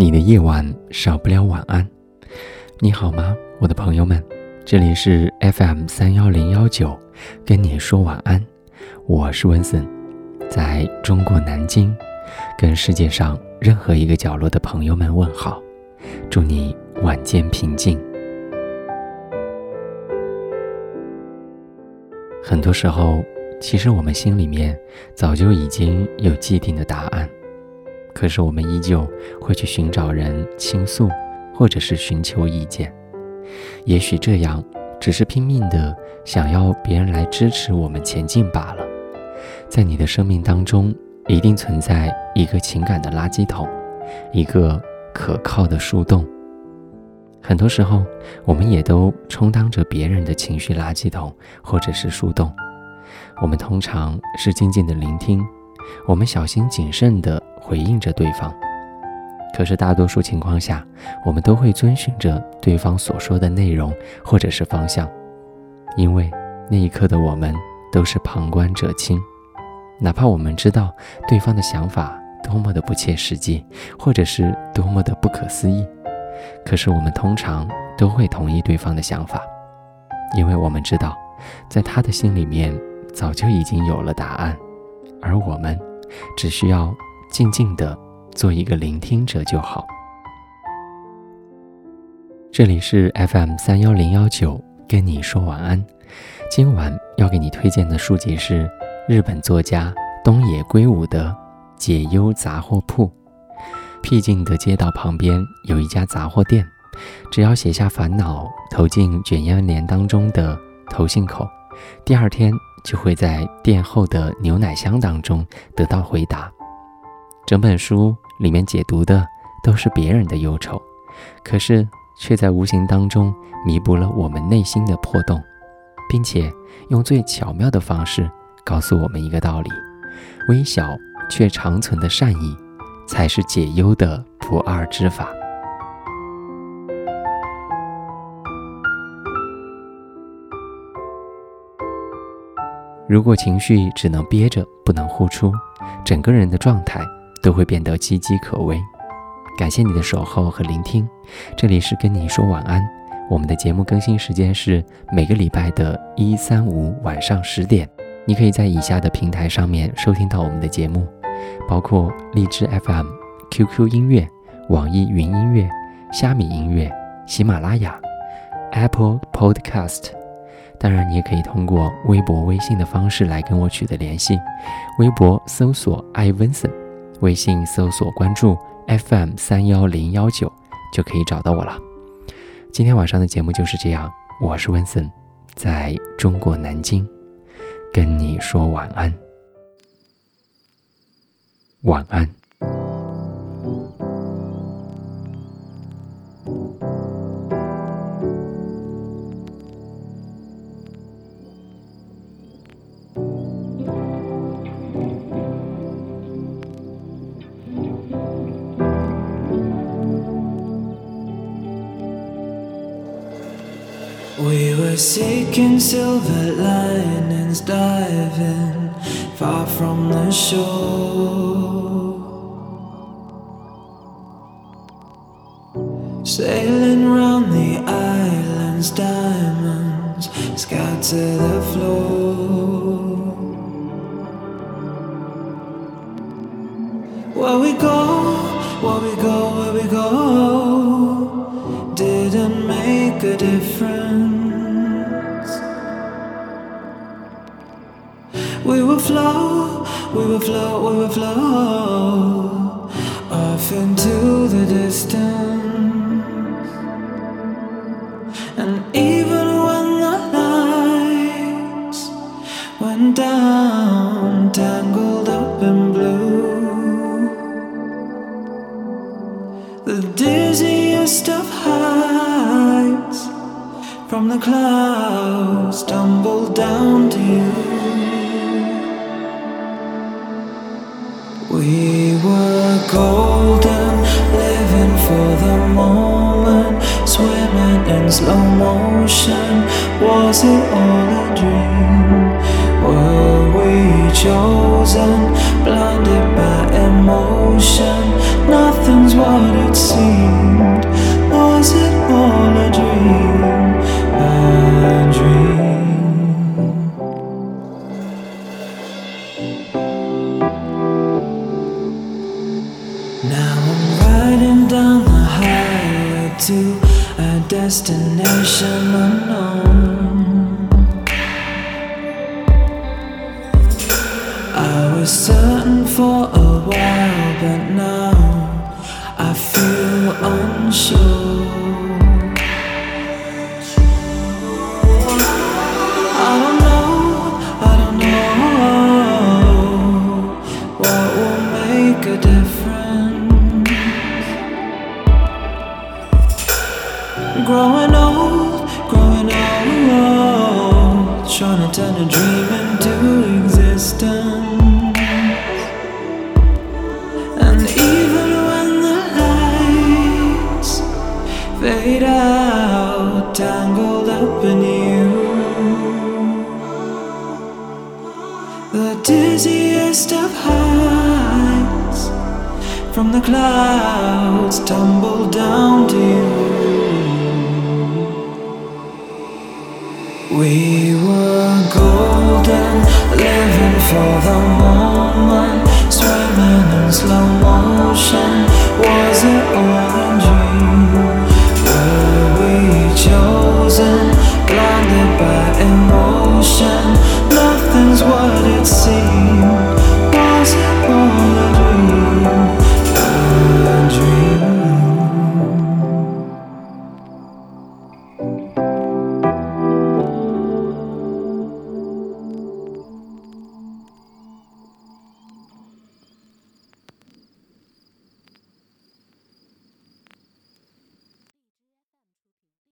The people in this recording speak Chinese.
你的夜晚少不了晚安。你好吗，我的朋友们？这里是 FM 三幺零幺九，跟你说晚安。我是温森，在中国南京，跟世界上任何一个角落的朋友们问好，祝你晚间平静。很多时候，其实我们心里面早就已经有既定的答案，可是我们依旧会去寻找人倾诉，或者是寻求意见。也许这样只是拼命的想要别人来支持我们前进罢了。在你的生命当中，一定存在一个情感的垃圾桶，一个可靠的树洞。很多时候，我们也都充当着别人的情绪垃圾桶，或者是树洞。我们通常是静静的聆听，我们小心谨慎的回应着对方。可是大多数情况下，我们都会遵循着对方所说的内容或者是方向，因为那一刻的我们都是旁观者清。哪怕我们知道对方的想法多么的不切实际，或者是多么的不可思议，可是我们通常都会同意对方的想法，因为我们知道，在他的心里面早就已经有了答案，而我们只需要静静的做一个聆听者就好。这里是 FM 三幺零幺九，跟你说晚安。今晚要给你推荐的书籍是日本作家东野圭吾的《解忧杂货铺》。僻静的街道旁边有一家杂货店，只要写下烦恼，投进卷烟帘当中的投信口，第二天就会在店后的牛奶箱当中得到回答。整本书里面解读的都是别人的忧愁，可是却在无形当中弥补了我们内心的破洞，并且用最巧妙的方式告诉我们一个道理：微小却长存的善意。才是解忧的不二之法。如果情绪只能憋着，不能呼出，整个人的状态都会变得岌岌可危。感谢你的守候和聆听，这里是跟你说晚安。我们的节目更新时间是每个礼拜的一、三、五晚上十点。你可以在以下的平台上面收听到我们的节目。包括荔枝 FM、QQ 音乐、网易云音乐、虾米音乐、喜马拉雅、Apple Podcast。当然，你也可以通过微博、微信的方式来跟我取得联系。微博搜索 i Vincent，，微信搜索关注 FM 三幺零幺九，就可以找到我了。今天晚上的节目就是这样，我是温森，在中国南京，跟你说晚安。晚安。We were seeking silver linings, diving far from the shore. Sailing round the islands, diamonds scatter the floor. Where we go, where we go, where we go, didn't make a difference. flow, we will flow, we will flow off into the distance. And even when the lights went down, tangled up in blue, the dizziest of heights from the clouds tumbled down to you. We were golden, living for the moment, swimming in slow motion. Was it all a dream? Were we chosen, Now I'm riding down the highway to a destination unknown. I was certain for a while, but now I feel unsure. Trying to turn a dream into existence. And even when the lights fade out, tangled up in you. The dizziest of heights from the clouds tumble down to you. We were golden, living for the moment, swimming in slow motion. Was it all a dream? Were we chosen, blinded by emotion?